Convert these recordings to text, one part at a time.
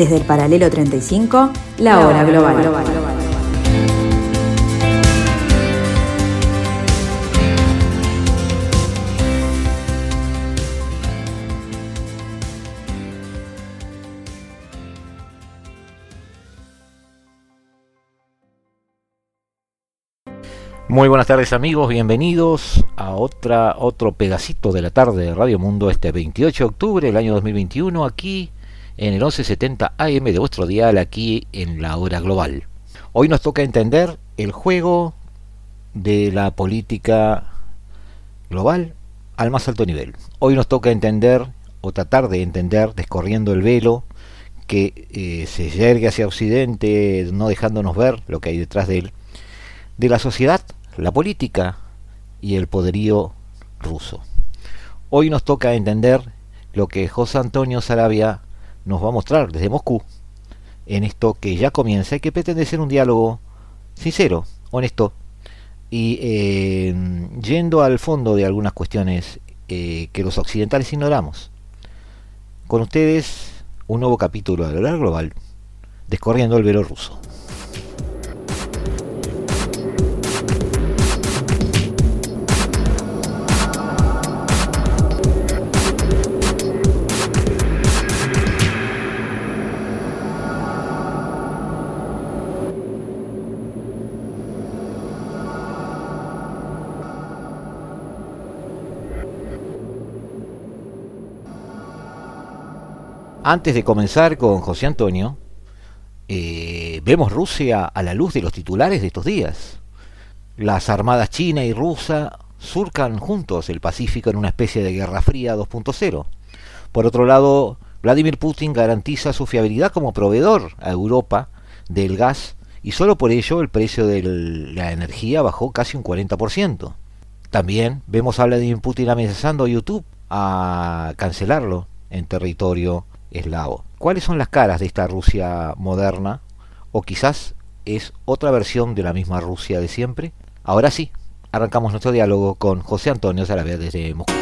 Desde el paralelo 35, la hora global. Muy buenas tardes amigos, bienvenidos a otra, otro pedacito de la tarde de Radio Mundo este 28 de octubre del año 2021 aquí en el 1170 AM de vuestro dial aquí en la hora global. Hoy nos toca entender el juego de la política global al más alto nivel. Hoy nos toca entender o tratar de entender descorriendo el velo que eh, se yergue hacia Occidente, no dejándonos ver lo que hay detrás de él, de la sociedad la política y el poderío ruso. Hoy nos toca entender lo que José Antonio Sarabia nos va a mostrar desde Moscú en esto que ya comienza y que pretende ser un diálogo sincero, honesto y eh, yendo al fondo de algunas cuestiones eh, que los occidentales ignoramos. Con ustedes un nuevo capítulo de la global, descorriendo el velo ruso. Antes de comenzar con José Antonio, eh, vemos Rusia a la luz de los titulares de estos días. Las armadas china y rusa surcan juntos el Pacífico en una especie de guerra fría 2.0. Por otro lado, Vladimir Putin garantiza su fiabilidad como proveedor a Europa del gas y solo por ello el precio de la energía bajó casi un 40%. También vemos a Vladimir Putin amenazando a YouTube a cancelarlo en territorio eslavo. ¿Cuáles son las caras de esta Rusia moderna? ¿O quizás es otra versión de la misma Rusia de siempre? Ahora sí, arrancamos nuestro diálogo con José Antonio Sarabia desde Moscú.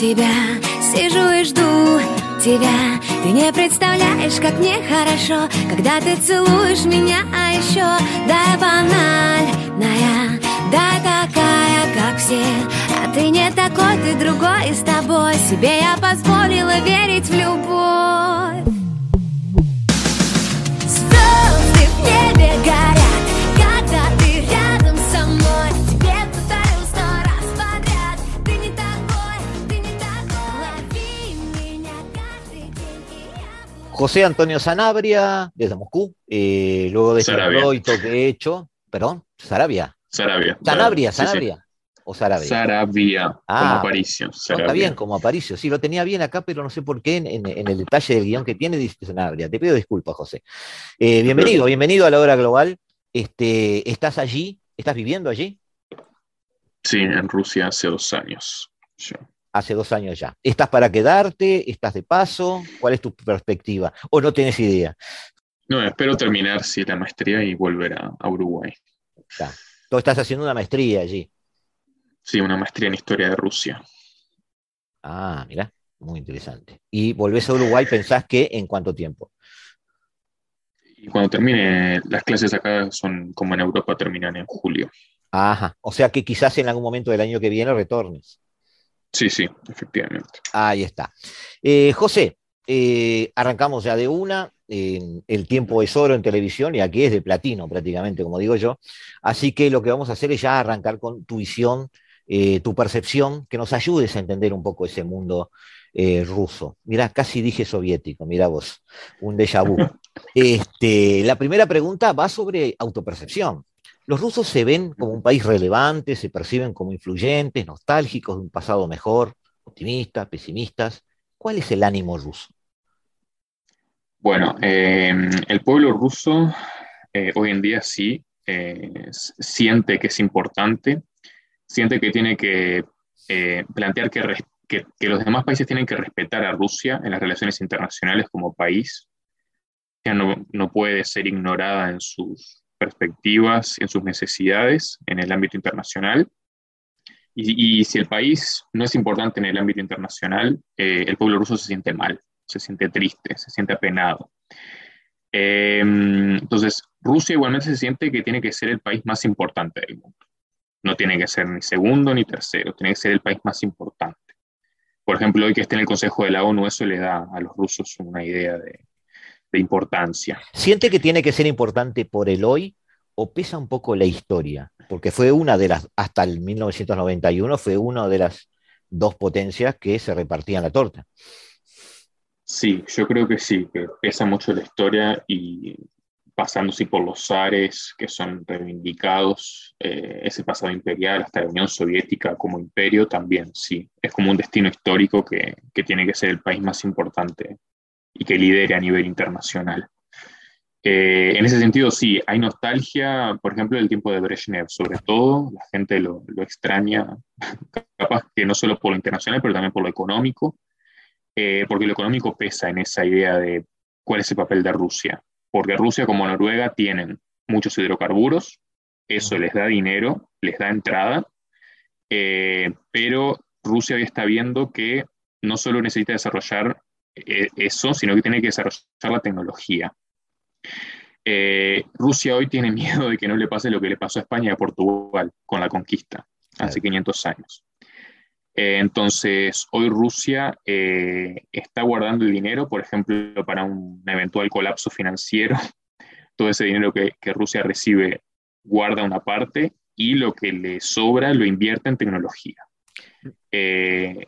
тебя Ты не представляешь, как мне хорошо Когда ты целуешь меня, а еще Дай банальная, дай такая, как все. А ты не такой, ты другой, и с тобой. Себе я позволила верить в любовь. Звезды в небе горят José Antonio Sanabria, desde Moscú, eh, luego de este proyecto que he hecho, perdón, Sarabia. Sarabia. Sanabria, Sanabria. O Sarabia. Sarabia, como Ah, Aparicio. está bien, como Aparicio. Sí, lo tenía bien acá, pero no sé por qué en, en- en el detalle del guion que tiene dice Sanabria. Te pido disculpas, José. Eh, bienvenido, bienvenido a la hora global. Este, ¿Estás allí? ¿Estás viviendo allí? Sí, en Rusia hace dos años. yo. Hace dos años ya. ¿Estás para quedarte? ¿Estás de paso? ¿Cuál es tu perspectiva? ¿O no tienes idea? No, espero terminar sí, la maestría y volver a, a Uruguay. Tú estás haciendo una maestría allí. Sí, una maestría en historia de Rusia. Ah, mira, muy interesante. Y volvés a Uruguay, pensás que en cuánto tiempo. Y cuando termine, las clases acá son como en Europa, terminan en julio. Ajá, o sea que quizás en algún momento del año que viene retornes. Sí, sí, efectivamente. Ahí está. Eh, José, eh, arrancamos ya de una. el tiempo es oro en televisión y aquí es de platino prácticamente, como digo yo. Así que lo que vamos a hacer es ya arrancar con tu visión, eh, tu percepción, que nos ayudes a entender un poco ese mundo ruso. Mirá, casi dije soviético, mirá vos, un déjà vu. Este, la primera pregunta va sobre autopercepción. Los rusos se ven como un país relevante, se perciben como influyentes, nostálgicos de un pasado mejor, optimistas, pesimistas. ¿Cuál es el ánimo ruso? Bueno, eh, el pueblo ruso eh, hoy en día sí eh, siente que es importante, siente que tiene que eh, plantear que, res- que- que los demás países tienen que respetar a Rusia en las relaciones internacionales como país, que no, no puede ser ignorada en sus perspectivas, en sus necesidades en el ámbito internacional. Y, si el país no es importante en el ámbito internacional, eh, el pueblo ruso se siente mal, se siente triste, se siente apenado. Em, entonces, Rusia igualmente se siente que tiene que ser el país más importante del mundo. No tiene que ser ni segundo ni tercero, tiene que ser el país más importante. Por ejemplo, hoy que esté en el Consejo de la ONU, eso le da a los rusos una idea de, importancia. ¿Siente que tiene que ser importante por el hoy o pesa un poco la historia? Porque fue una de las, hasta el 1991, fue una de las dos potencias que se repartían la torta. Sí, yo creo que sí, que pesa mucho la historia y pasándose por los zares que son reivindicados, eh, ese pasado imperial hasta la Unión Soviética como imperio también, sí, es como un destino histórico que, que tiene que ser el país más importante y que lidere a nivel internacional. Eh, en ese sentido, sí, hay nostalgia, por ejemplo, del tiempo de Brezhnev, sobre todo, la gente lo, lo extraña, capaz que no solo por lo internacional, pero también por lo económico, eh, porque lo económico pesa en esa idea de cuál es el papel de Rusia porque Rusia como Noruega tienen muchos hidrocarburos, eso les da dinero, les da entrada, eh, pero Rusia hoy está viendo que no solo necesita desarrollar eso, sino que tiene que desarrollar la tecnología. Eh, Rusia hoy tiene miedo de que no le pase lo que le pasó a España y a Portugal con la conquista hace 500 años. entonces, hoy Rusia está guardando el dinero, por ejemplo, para un eventual colapso financiero. Todo ese dinero que, Rusia recibe guarda una parte y lo que le sobra lo invierte en tecnología. Eh,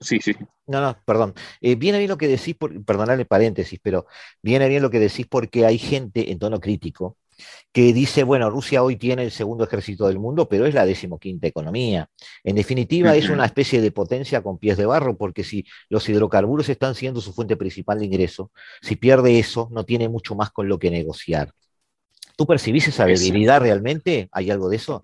sí, sí. No, no, perdón. Eh, viene bien lo que decís, por, perdonadle paréntesis, pero viene bien lo que decís porque hay gente en tono crítico que dice, bueno, Rusia hoy tiene el segundo ejército del mundo, pero es la decimoquinta economía. En definitiva, es una especie de potencia con pies de barro, porque si los hidrocarburos están siendo su fuente principal de ingreso, si pierde eso, no tiene mucho más con lo que negociar. ¿Tú percibís esa debilidad realmente? ¿Hay algo de eso?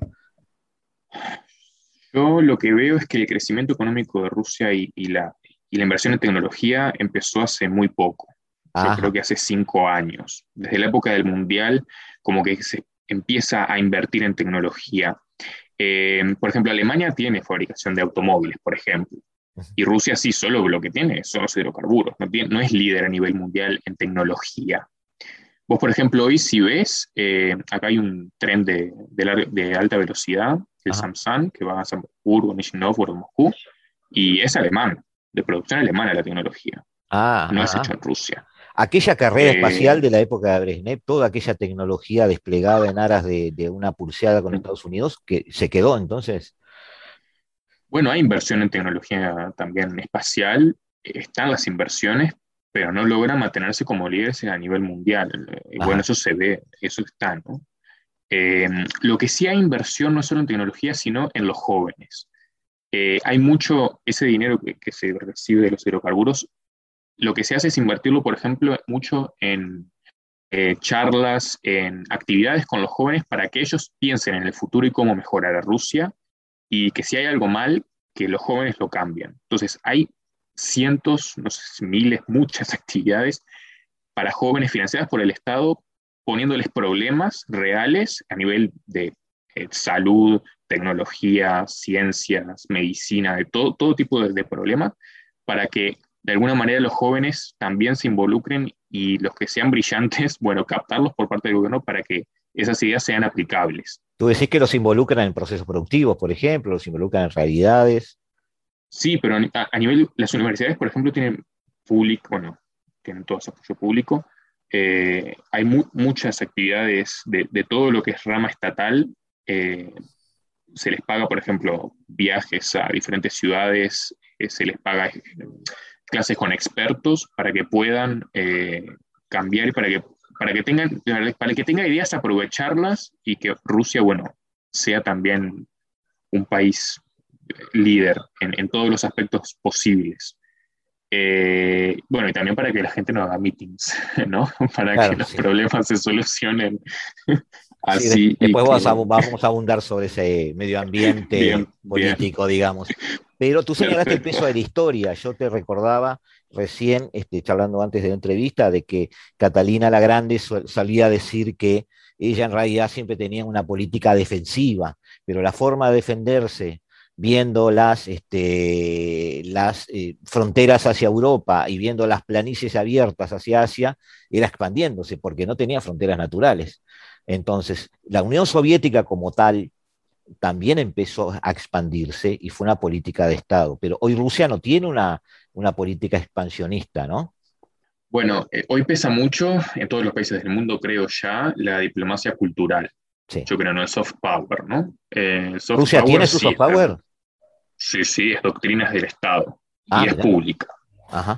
Yo lo que veo es que el crecimiento económico de Rusia y, la, y la inversión en tecnología empezó hace muy poco. Yo creo que hace cinco años. Desde la época del Mundial, como que se empieza a invertir en tecnología. Eh, por ejemplo, Alemania tiene fabricación de automóviles, por ejemplo, y Rusia sí, solo lo que tiene son los hidrocarburos, no, no es líder a nivel mundial en tecnología. Vos, por ejemplo, hoy si ves, eh, acá hay un tren de, de, alta velocidad, el Samsung, que va a San Petersburgo, Nizhny Moscú, y es alemán, de producción alemana la tecnología. Ah, no es hecho en Rusia. Aquella carrera eh, espacial de la época de Brezhnev, toda aquella tecnología desplegada en aras de, una pulseada con Estados Unidos, que se quedó entonces. Bueno, hay inversión en tecnología también espacial, están las inversiones, pero no logran mantenerse como líderes a nivel mundial. Y bueno, eso se ve, eso está, ¿no? Eh, lo que sí hay inversión no solo en tecnología, sino en los jóvenes. Eh, hay mucho, ese dinero que, que, se recibe de los hidrocarburos lo que se hace es invertirlo, por ejemplo, mucho en eh, charlas, en actividades con los jóvenes para que ellos piensen en el futuro y cómo mejorar a Rusia y que si hay algo mal, que los jóvenes lo cambien. Entonces, hay cientos, no sé, miles, muchas actividades para jóvenes financiadas por el Estado, poniéndoles problemas reales a nivel de eh, salud, tecnología, ciencias, medicina, de todo, todo tipo de, de problemas, para que de alguna manera los jóvenes también se involucren y los que sean brillantes, bueno, captarlos por parte del gobierno para que esas ideas sean aplicables. Tú decís que los involucran en procesos productivos, por ejemplo, los involucran en realidades. Sí, pero a, nivel, las universidades, por ejemplo, tienen público, bueno, tienen todo ese apoyo público. Eh, hay muchas actividades de, todo lo que es rama estatal. Eh, se les paga, por ejemplo, viajes a diferentes ciudades, eh, se les paga clases con expertos para que puedan cambiar y para que, para que tengan, para que tenga ideas, aprovecharlas y que Rusia, bueno, sea también un país líder en, en todos los aspectos posibles. Eh, bueno, y también para que la gente no haga meetings, ¿no? Para que los problemas se solucionen así. después vamos, a, abundar sobre ese medio ambiente político, digamos. Pero tú señalaste el peso de la historia. Yo te recordaba recién, este, charlando antes de la entrevista, de que Catalina la Grande salía a decir que ella en realidad siempre tenía una política defensiva, pero la forma de defenderse viendo las, este, las eh, fronteras hacia Europa y viendo las planicies abiertas hacia Asia, era expandiéndose, porque no tenía fronteras naturales. Entonces, la Unión Soviética como tal también empezó a expandirse y fue una política de Estado, pero hoy Rusia no tiene una, una política expansionista, ¿no? Bueno, eh, hoy pesa mucho en todos los países del mundo, creo ya, la diplomacia cultural. Yo creo, no el soft power, ¿no? Eh, ¿Rusia tiene su soft power? Sí, sí, es doctrinas del Estado ah, y es pública.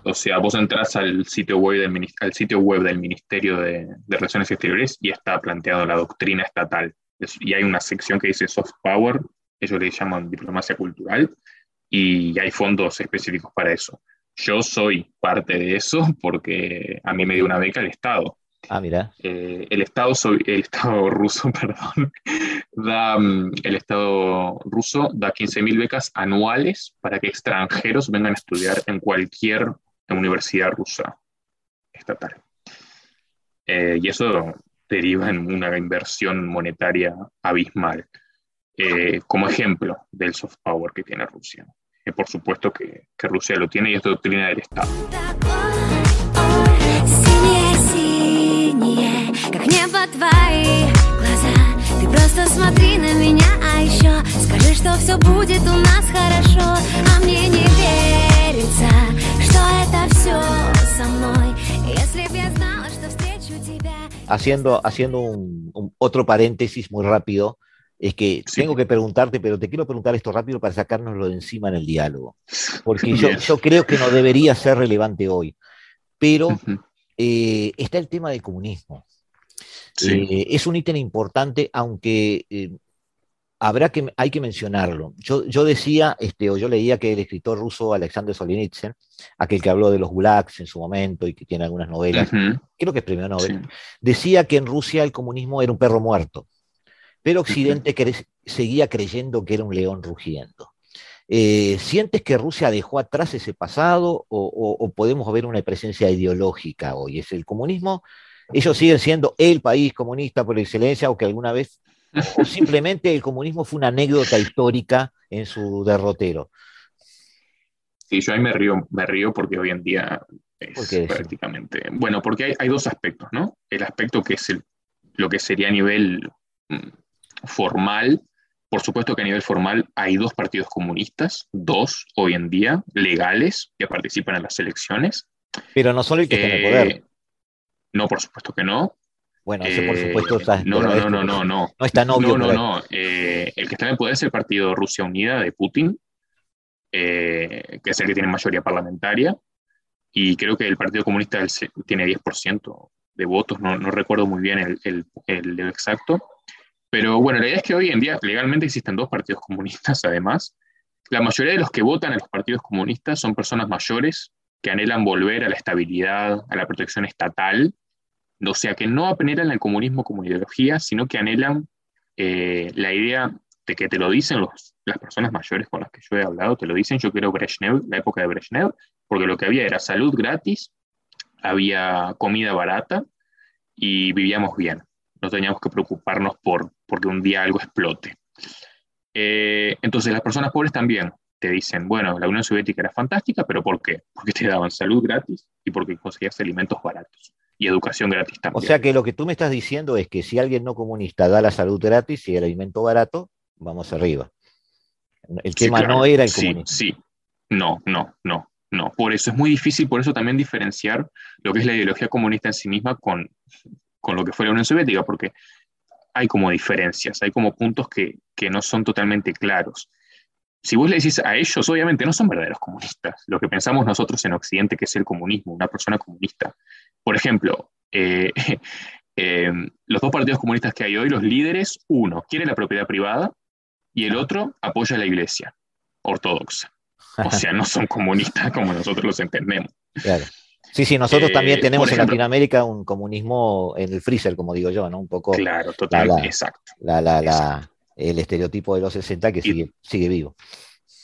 O sea, vos entras al sitio web del, al sitio web del Ministerio de, Relaciones Exteriores y está planteado la doctrina estatal. y hay una sección que dice soft power, ellos le llaman diplomacia cultural, y hay fondos específicos para eso. Yo soy parte de eso porque a mí me dio una beca el Estado. Ah, mira. Eh, el, Estado, el Estado ruso, perdón, da, mm, el Estado ruso da 15.000 becas anuales para que extranjeros vengan a estudiar en cualquier universidad rusa estatal. Eh, y eso deriva en una inversión monetaria abismal. Eh, como ejemplo del soft power que tiene Rusia. por supuesto que, que Rusia lo tiene y es doctrina del Estado. Haciendo, haciendo un, otro paréntesis muy rápido, es que tengo que preguntarte, pero te quiero preguntar esto rápido para sacárnoslo de encima en el diálogo, porque yo, yo, creo que no debería ser relevante hoy, pero eh, está el tema del comunismo. Eh, es un ítem importante, aunque eh, habrá que, hay que mencionarlo. Yo, yo decía, este, o yo leía que el escritor ruso Alexander Solzhenitsyn, aquel que habló de los gulags en su momento y que tiene algunas novelas, creo que es premio Nobel, decía que en Rusia el comunismo era un perro muerto, pero Occidente seguía creyendo que era un león rugiendo. Eh, ¿Sientes que Rusia dejó atrás ese pasado o, o, podemos ver una presencia ideológica hoy? ¿Es el comunismo? ¿Ellos siguen siendo el país comunista por excelencia o que alguna vez o simplemente el comunismo fue una anécdota histórica en su derrotero. Sí, yo ahí me río, me río porque hoy en día es prácticamente... Bueno, porque hay, dos aspectos, ¿no? El aspecto que es lo que sería a nivel mm, formal. Por supuesto que a nivel formal hay dos partidos comunistas, dos hoy en día, legales, que participan en las elecciones. Pero no solo el que está en el poder. No, por supuesto que no. Bueno, ese por eh, supuesto está. No, no, no, no, no, no. No. No, no, no. Eh, el que está en el poder es el partido Rusia Unida de Putin, eh, que es el que tiene mayoría parlamentaria. Y creo que el Partido Comunista tiene 10% de votos, no, no, recuerdo muy bien el, el, el, exacto. Pero bueno, la idea es que hoy en día legalmente existen dos partidos comunistas, además. La mayoría de los que votan a los partidos comunistas son personas mayores que anhelan volver a la estabilidad, a la protección estatal o sea, que no apelan al comunismo como ideología, sino que anhelan eh, la idea de que te lo dicen los, las personas mayores con las que yo he hablado, te lo dicen, yo quiero Brezhnev, la época de Brezhnev, porque lo que había era salud gratis, había comida barata y vivíamos bien. No teníamos que preocuparnos por porque un día algo explote. Eh, entonces las personas pobres también te dicen, bueno, la Unión Soviética era fantástica, pero ¿por qué? Porque te daban salud gratis y porque conseguías alimentos baratos y educación gratis también. O sea que lo que tú me estás diciendo es que si alguien no comunista da la salud gratis y el alimento barato, vamos arriba. El tema no era el comunismo. Sí, no, no, no, no. Por eso es muy difícil, por eso también diferenciar lo que es la ideología comunista en sí misma con, con lo que fue la Unión Soviética, porque hay como diferencias, hay como puntos que, que no son totalmente claros si vos le decís a ellos, obviamente no son verdaderos comunistas, lo que pensamos nosotros en Occidente que es el comunismo, una persona comunista. Por ejemplo, eh, eh, los dos partidos comunistas que hay hoy, los líderes, uno quiere la propiedad privada y el otro apoya a la iglesia ortodoxa. O sea, no son comunistas como nosotros los entendemos. Claro. Sí, sí, nosotros también eh, tenemos en Latinoamérica un comunismo en el freezer, como digo yo, ¿no? Un poco. Claro, totalmente, exacto. La, la, la, el estereotipo de los 60 que sigue, sigue vivo.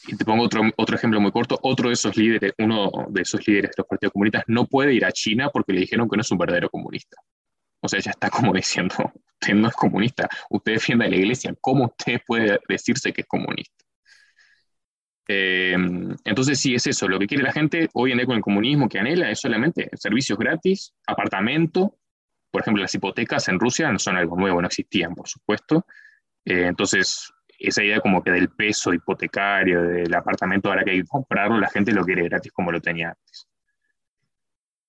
y te pongo otro, otro ejemplo muy corto, otro de esos líderes, uno de esos líderes de los partidos comunistas no puede ir a China porque le dijeron que no es un verdadero comunista. O sea, ya está como diciendo, usted no es comunista, usted defiende a la iglesia, ¿cómo usted puede decirse que es comunista? Eh, entonces sí, es eso, lo que quiere la gente hoy en día con el comunismo que anhela es solamente servicios gratis, apartamento, por ejemplo, las hipotecas en Rusia no son algo nuevo, no existían, por supuesto. Eh, entonces, esa idea como que del peso hipotecario, del apartamento ahora que hay que comprarlo, la gente lo quiere gratis como lo tenía antes.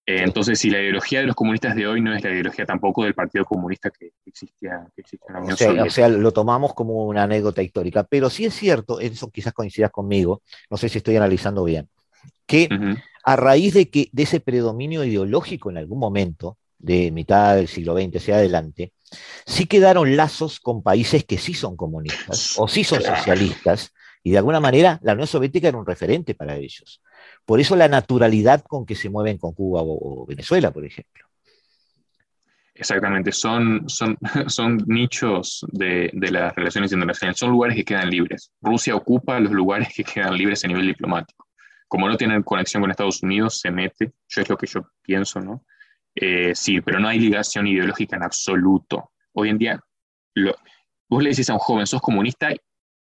Eh, entonces, si la ideología de los comunistas de hoy no es la ideología tampoco del Partido Comunista que existía, que existía en la Unión O sea, Soviética. o sea, lo tomamos como una anécdota histórica, pero sí es cierto, eso quizás coincidas conmigo, no sé si estoy analizando bien, que a raíz de que de ese predominio ideológico en algún momento, de mitad del siglo XX hacia adelante, sí quedaron lazos con países que sí son comunistas o sí son socialistas, y de alguna manera la Unión Soviética era un referente para ellos. Por eso la naturalidad con que se mueven con Cuba o, o Venezuela, por ejemplo. Exactamente, son, son, son nichos de, de las relaciones internacionales, son lugares que quedan libres. Rusia ocupa los lugares que quedan libres a nivel diplomático. Como no tienen conexión con Estados Unidos, se mete, yo es lo que yo pienso, ¿no? Eh, sí, pero no hay ligación ideológica en absoluto. Hoy en día, lo- vos le decís a un joven, sos comunista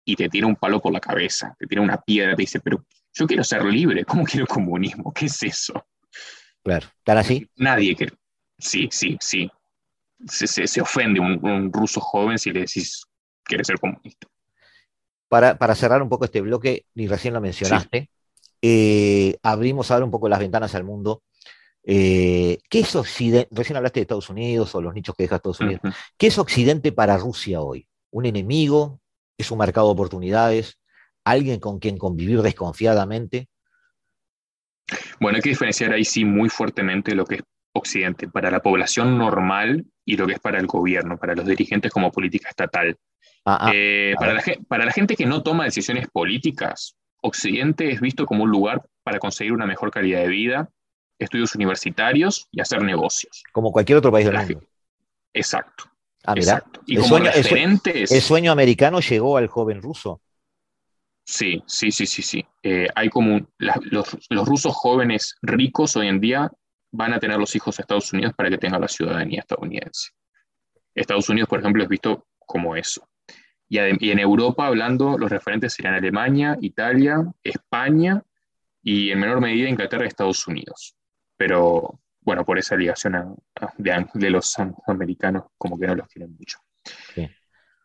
y te tira un palo por la cabeza, te tira una piedra, te dice, pero yo quiero ser libre, ¿cómo quiero comunismo? ¿Qué es eso? Claro, ¿están así? Nadie quiere. Sí, sí, sí. Se, se- se ofende un, un ruso joven si le decís quiere ser comunista. Para, para cerrar un poco este bloque, y recién lo mencionaste, eh, abrimos ahora un poco las ventanas al mundo. Eh, ¿Qué es Occidente? Recién hablaste de Estados Unidos o los nichos que deja Estados Unidos. ¿Qué es Occidente para Rusia hoy? ¿Un enemigo? ¿Es un mercado de oportunidades? ¿Alguien con quien convivir desconfiadamente? Bueno, hay que diferenciar ahí sí muy fuertemente lo que es Occidente para la población normal y lo que es para el gobierno, para los dirigentes como política estatal. Ah, ah, Eh, la, para la gente que no toma decisiones políticas, Occidente es visto como un lugar para conseguir una mejor calidad de vida, estudios universitarios y hacer negocios. como cualquier otro país del la mundo. Exacto. Ah, exacto. Y El como sueño- referentes... El sueño americano llegó al joven ruso. Sí, sí, sí, sí, sí. Eh, hay como un- la- los, los rusos jóvenes ricos hoy en día van a tener los hijos a Estados Unidos para que tengan la ciudadanía estadounidense. Estados Unidos, por ejemplo, es visto como eso. Y, y en Europa, hablando, los referentes serían Alemania, Italia, España y en menor medida Inglaterra y Estados Unidos. Pero bueno, por esa ligación a- a- de, de los americanos, como que no los quieren mucho. Sí.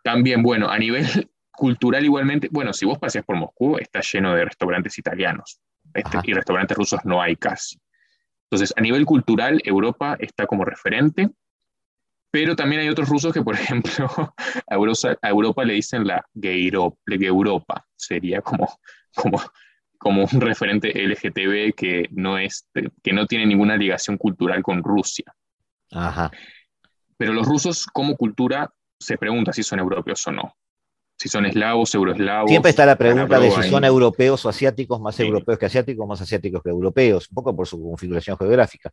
También, bueno, a nivel cultural igualmente, bueno, si vos paseas por Moscú, está lleno de restaurantes italianos este, y restaurantes rusos no hay casi. Entonces, a nivel cultural, Europa está como referente, pero también hay otros rusos que, por ejemplo, a Europa, a Europa le dicen la Europa, sería como, como, como un referente LGTB que no, es, que no tiene ninguna ligación cultural con Rusia. Ajá. Pero los rusos, como cultura, se pregunta si son europeos o no. Si son eslavos, euroeslavos. Siempre está la pregunta de si son ahí. europeos o asiáticos, más Sí. europeos que asiáticos, más asiáticos que europeos, un poco por su configuración geográfica.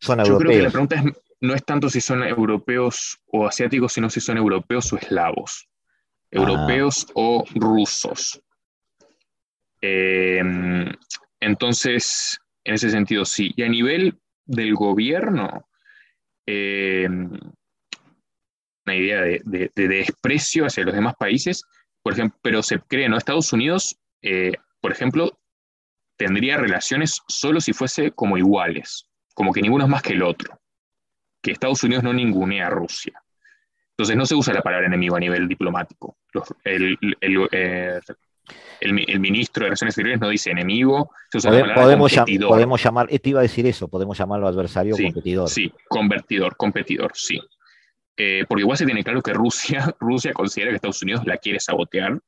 Son Yo creo que la pregunta es, no es tanto si son europeos o asiáticos, sino si son europeos o eslavos. Ah. Europeos o rusos. Eh, entonces, en ese sentido, sí. Y a nivel del gobierno, eh, una idea de, de- de desprecio hacia los demás países, por ejemplo, pero se cree, ¿no? Estados Unidos, eh, por ejemplo, tendría relaciones solo si fuese como iguales, como que ninguno es más que el otro, que Estados Unidos no ningunea a Rusia. Entonces no se usa la palabra enemigo a nivel diplomático. El- eh, el el ministro de Relaciones Exteriores no dice enemigo, se usa la Pode- palabra podemos, llam- podemos llamar, te iba a decir eso, podemos llamarlo adversario o Sí, competidor. Sí, convertidor, competidor, sí. Eh, porque igual se tiene claro que Rusia, Rusia considera que Estados Unidos la quiere sabotear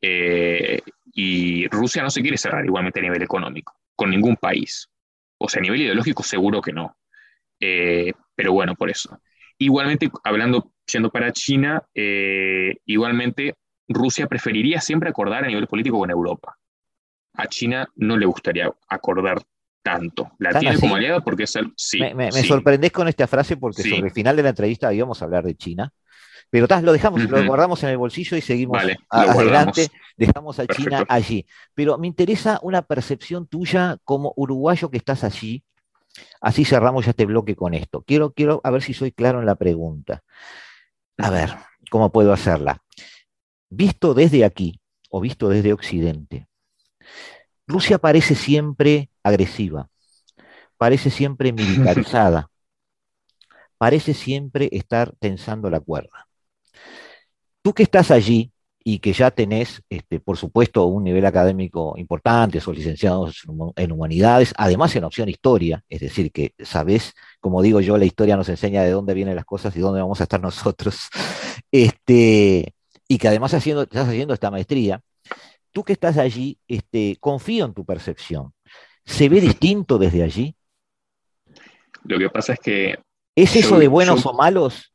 eh, y Rusia no se quiere cerrar igualmente a nivel económico, con ningún país. O sea, a nivel ideológico seguro que no. Eh, pero bueno, por eso. Igualmente, hablando, siendo para China, eh, igualmente Rusia preferiría siempre acordar a nivel político con Europa. A China no le gustaría acordar tanto. La ¿Tan tiene así? como aliada porque es el... Sí, me me- me sí. sorprendés con esta frase porque Sí. sobre el final de la entrevista íbamos a hablar de China Pero lo dejamos, lo guardamos en el bolsillo y seguimos adelante, dejamos a China allí. Pero me interesa una percepción tuya como uruguayo que estás allí. Así cerramos ya este bloque con esto. Quiero, quiero a ver si soy claro en la pregunta. A ver, ¿cómo puedo hacerla? Visto desde aquí o visto desde Occidente, Rusia parece siempre agresiva, parece siempre militarizada, parece siempre estar tensando la cuerda. Tú que estás allí y que ya tenés, este, por supuesto, un nivel académico importante, sos licenciado en humanidades, además en opción historia, es decir, que sabés, como digo yo, la historia nos enseña de dónde vienen las cosas y dónde vamos a estar nosotros, este, y que además haciendo, estás haciendo esta maestría, tú que estás allí, este, confío en tu percepción. ¿Se ve distinto desde allí? Lo que pasa es que ¿Es eso de buenos o malos?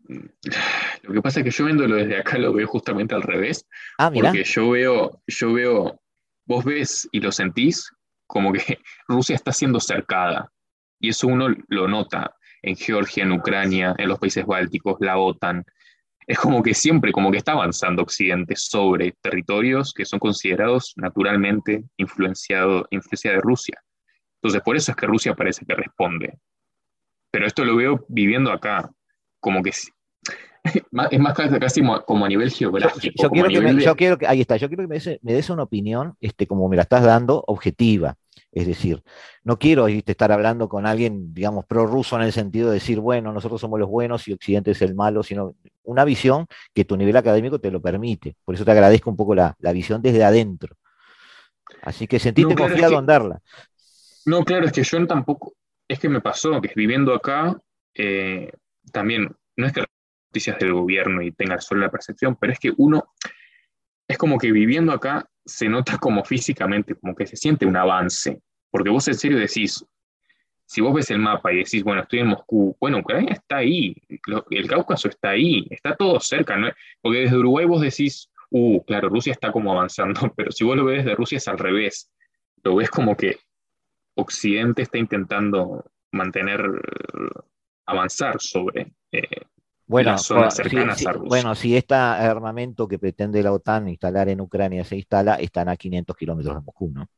Lo que pasa es que yo viéndolo desde acá lo veo justamente al revés. Ah, mira. Porque yo veo, yo veo, vos ves y lo sentís como que Rusia está siendo cercada. Y eso uno lo nota en Georgia, en Ucrania, en los países bálticos, la OTAN. Es como que siempre, como que está avanzando Occidente sobre territorios que son considerados naturalmente influenciado, influencia de Rusia. Entonces, por eso es que Rusia parece que responde pero esto lo veo viviendo acá, como que es más casi como a nivel geográfico. Yo, quiero, que ahí está, yo quiero que me des, una opinión, este, como me la estás dando, objetiva. Es decir, no quiero estar hablando con alguien, digamos, prorruso en el sentido de decir, bueno, nosotros somos los buenos y Occidente es el malo, sino una visión que tu nivel académico te lo permite. Por eso te agradezco un poco la, visión desde adentro. Así que sentiste confiado en darla. No, claro, es que yo tampoco, es que me pasó que viviendo acá, eh, también, no es que noticias del gobierno y tenga solo la percepción, pero es que uno, es como que viviendo acá se nota como físicamente, como que se siente un avance, porque vos en serio decís, si vos ves el mapa y decís, bueno, estoy en Moscú, bueno, Ucrania está ahí, el Cáucaso está ahí, está todo cerca, ¿no? porque desde Uruguay vos decís, uh, claro, Rusia está como avanzando, pero si vos lo ves desde Rusia es al revés, lo ves como que Occidente está intentando mantener, avanzar sobre eh, bueno, las zonas cercanas a Rusia. Bueno, si este armamento que pretende la OTAN instalar en Ucrania se instala, están a 500 kilómetros de Moscú, ¿no?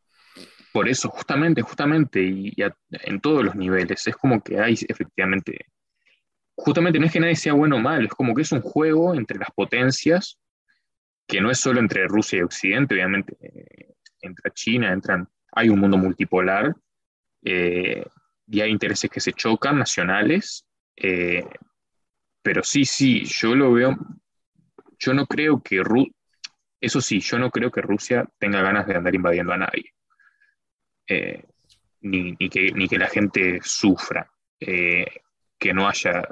Por eso, justamente, justamente, y, en todos los niveles, es como que hay efectivamente, justamente no es que nadie sea bueno o malo, es como que es un juego entre las potencias, que no es solo entre Rusia y Occidente, obviamente, eh, entra China, entran, hay un mundo multipolar, eh, y hay intereses que se chocan, nacionales, eh, pero sí, sí, yo lo veo, yo no creo que, eso sí, yo no creo que Rusia tenga ganas de andar invadiendo a nadie, eh, ni, que, ni, que, la gente sufra, que no haya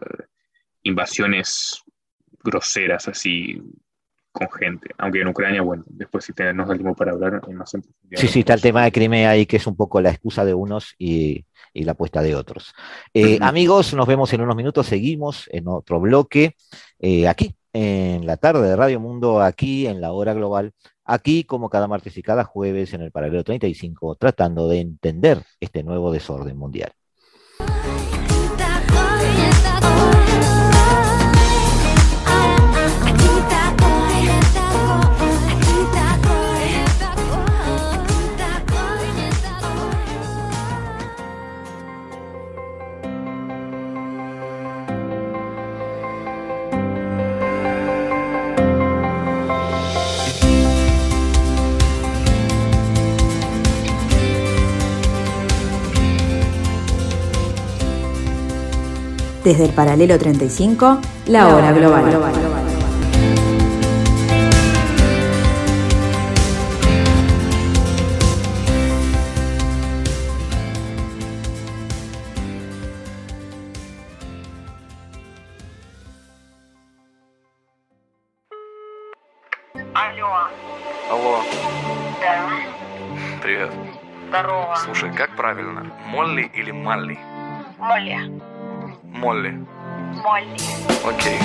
invasiones groseras así con gente. Aunque en Ucrania, bueno, después si tenemos el tiempo para hablar más Sí, sí, está el tema de Crimea ahí, que es un poco la excusa de unos y, la apuesta de otros. Eh, amigos, nos vemos en unos minutos, seguimos en otro bloque, eh, aquí, en la tarde de Radio Mundo, aquí en la hora global, aquí como cada martes y cada jueves en el paralelo 35, tratando de entender este nuevo desorden mundial. Desde el paralelo 35, la hora global. Алло. Алло. Да. Привет. Здорово. Слушай, как правильно, Молли или Малли? Молли. Молли. Молли. Окей.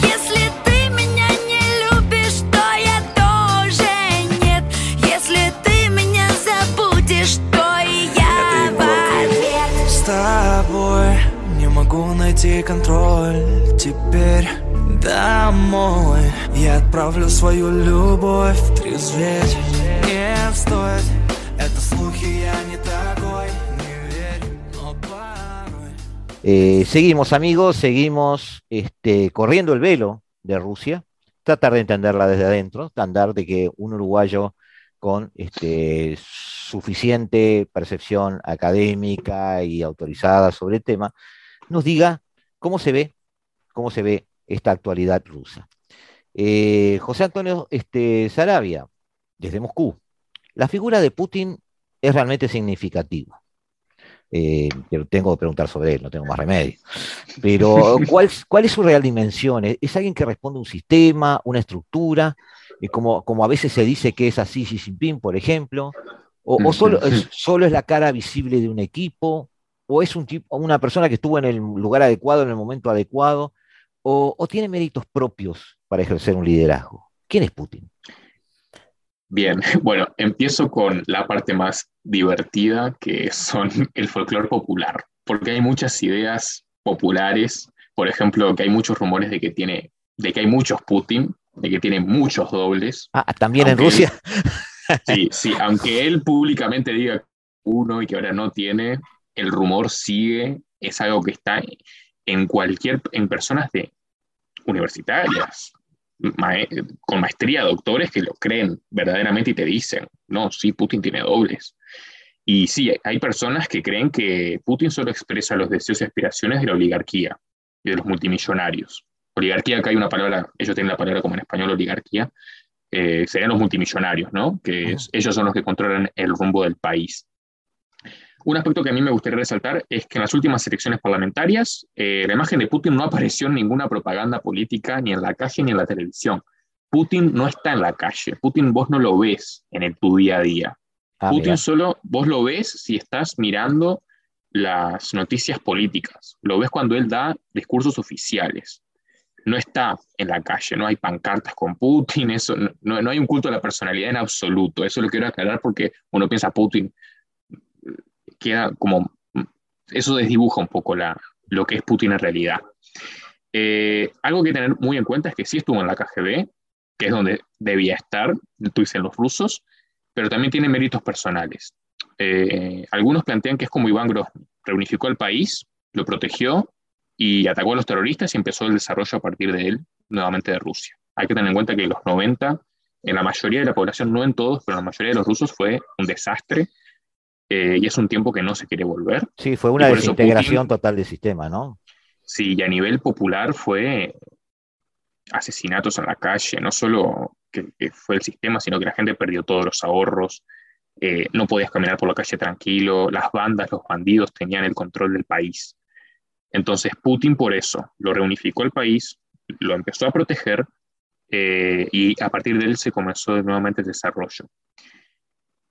Если ты меня не любишь, то я тоже нет. Если ты меня забудешь, то и я в ответ. С тобой не могу найти контроль теперь домой Я отправлю свою любовь трезветь Не стоит, это слухи, Eh, seguimos amigos, seguimos este, corriendo el velo de Rusia, tratar de entenderla desde adentro, tratar de que un uruguayo con este, suficiente percepción académica y autorizada sobre el tema, nos diga cómo se ve, cómo se ve esta actualidad rusa. Eh, José Antonio este, Sarabia, desde Moscú, la figura de Putin es realmente significativa. Eh, pero tengo que preguntar sobre él, no tengo más remedio. Pero, ¿cuál, cuál es su real dimensión? ¿Es alguien que responde a un sistema, una estructura? Y como, como a veces se dice que es así Xi Jinping, por ejemplo, o, o solo, es, solo es la cara visible de un equipo, o es un tipo, una persona que estuvo en el lugar adecuado, en el momento adecuado, o, o tiene méritos propios para ejercer un liderazgo. ¿Quién es Putin? Bien, bueno, empiezo con la parte más divertida, que son el folclore popular, porque hay muchas ideas populares, por ejemplo, que hay muchos rumores de que tiene, de que hay muchos Putin, de que tiene muchos dobles. Ah, también en Rusia. Él, sí, sí, aunque él públicamente diga uno y que ahora no tiene, el rumor sigue, es algo que está en cualquier, en personas de universitarias, con maestría, doctores que lo creen verdaderamente y te dicen, no, sí, Putin tiene dobles. Y sí, hay personas que creen que Putin solo expresa los deseos y aspiraciones de la oligarquía y de los multimillonarios. Oligarquía, acá hay una palabra, ellos tienen la palabra como en español oligarquía, eh, serían los multimillonarios, ¿no? Que es, ellos son los que controlan el rumbo del país. Un aspecto que a mí me gustaría resaltar es que en las últimas elecciones parlamentarias eh, la imagen de Putin no apareció en ninguna propaganda política, ni en la calle ni en la televisión. Putin no está en la calle. Putin vos no lo ves en el, tu día a día. Ah, Putin mira. solo vos lo ves si estás mirando las noticias políticas. Lo ves cuando él da discursos oficiales. No está en la calle, no hay pancartas con Putin, eso, no, no hay un culto a la personalidad en absoluto. Eso lo quiero aclarar porque uno piensa Putin, queda como, eso desdibuja un poco la, lo que es Putin en realidad. Eh, algo que tener muy en cuenta es que sí estuvo en la KGB, que es donde debía estar, tú dicen los rusos, pero también tiene méritos personales. Eh, algunos plantean que es como Iván Grozny, reunificó el país, lo protegió y atacó a los terroristas y empezó el desarrollo a partir de él, nuevamente de Rusia. Hay que tener en cuenta que en los 90, en la mayoría de la población, no en todos, pero en la mayoría de los rusos fue un desastre eh, y es un tiempo que no se quiere volver. Sí, fue una desintegración Putin, total del sistema, ¿no? Sí, y a nivel popular fue asesinatos en la calle, no solo que, que fue el sistema, sino que la gente perdió todos los ahorros, eh, no podías caminar por la calle tranquilo, las bandas, los bandidos tenían el control del país. Entonces Putin por eso lo reunificó el país, lo empezó a proteger eh, y a partir de él se comenzó nuevamente el desarrollo.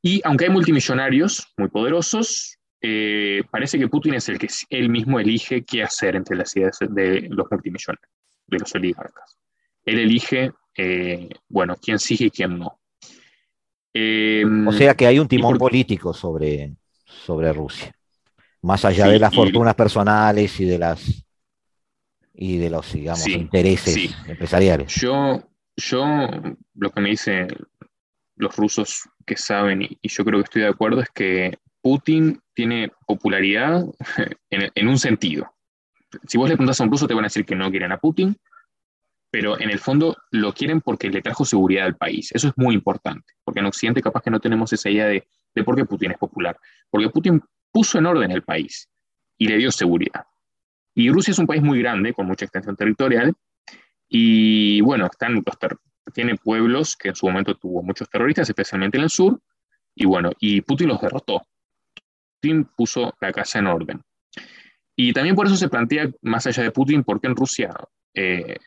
Y aunque hay multimillonarios muy poderosos, eh, parece que Putin es el que él mismo elige qué hacer entre las ideas de los multimillonarios, de los oligarcas. Él elige, eh, bueno, quién sigue y quién no. Eh, o sea que hay un timón por... político sobre, sobre Rusia, más allá sí, de las fortunas y... personales y de las y de los, digamos, sí, intereses sí. empresariales. Yo, yo, lo que me dicen los rusos que saben, y, y, yo creo que estoy de acuerdo, es que Putin tiene popularidad en, en, un sentido. Si vos le preguntas a un ruso, te van a decir que no quieren a Putin, pero en el fondo lo quieren porque le trajo seguridad al país. Eso es muy importante, porque en Occidente capaz que no tenemos esa idea de, de por qué Putin es popular. Porque Putin puso en orden el país y le dio seguridad. Y Rusia es un país muy grande, con mucha extensión territorial, y bueno, están los tiene pueblos que en su momento tuvo muchos terroristas, especialmente en el sur, y bueno, y Putin los derrotó. Putin puso la casa en orden. Y también por eso se plantea, más allá de Putin, por qué en Rusia eh,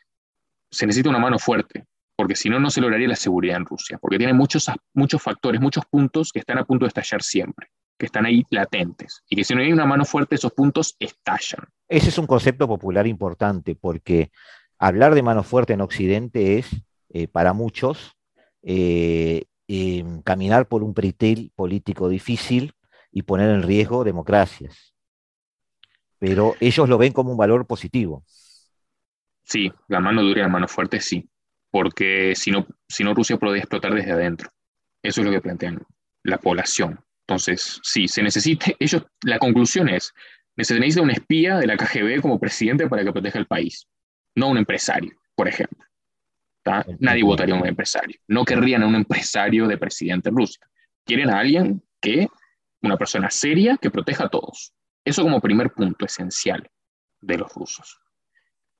se necesita una mano fuerte, porque si no, no se lograría la seguridad en Rusia, porque tiene muchos, muchos factores, muchos puntos que están a punto de estallar siempre, que están ahí latentes, y que si no hay una mano fuerte, esos puntos estallan. Ese es un concepto popular importante, porque hablar de mano fuerte en Occidente es, eh, para muchos, eh, eh, caminar por un pretil político difícil y poner en riesgo democracias. Pero ellos lo ven como un valor positivo. Sí, la mano dura y la mano fuerte sí, porque si no, si no Rusia podría explotar desde adentro. Eso es lo que plantean la población. Entonces, sí, se necesita, ellos, la conclusión es, necesita un espía de la KGB como presidente para que proteja el país, no un empresario, por ejemplo. ¿Tá? Nadie votaría a un empresario. No querrían a un empresario de presidente en Rusia. Quieren a alguien que, una persona seria que proteja a todos. Eso como primer punto esencial de los rusos.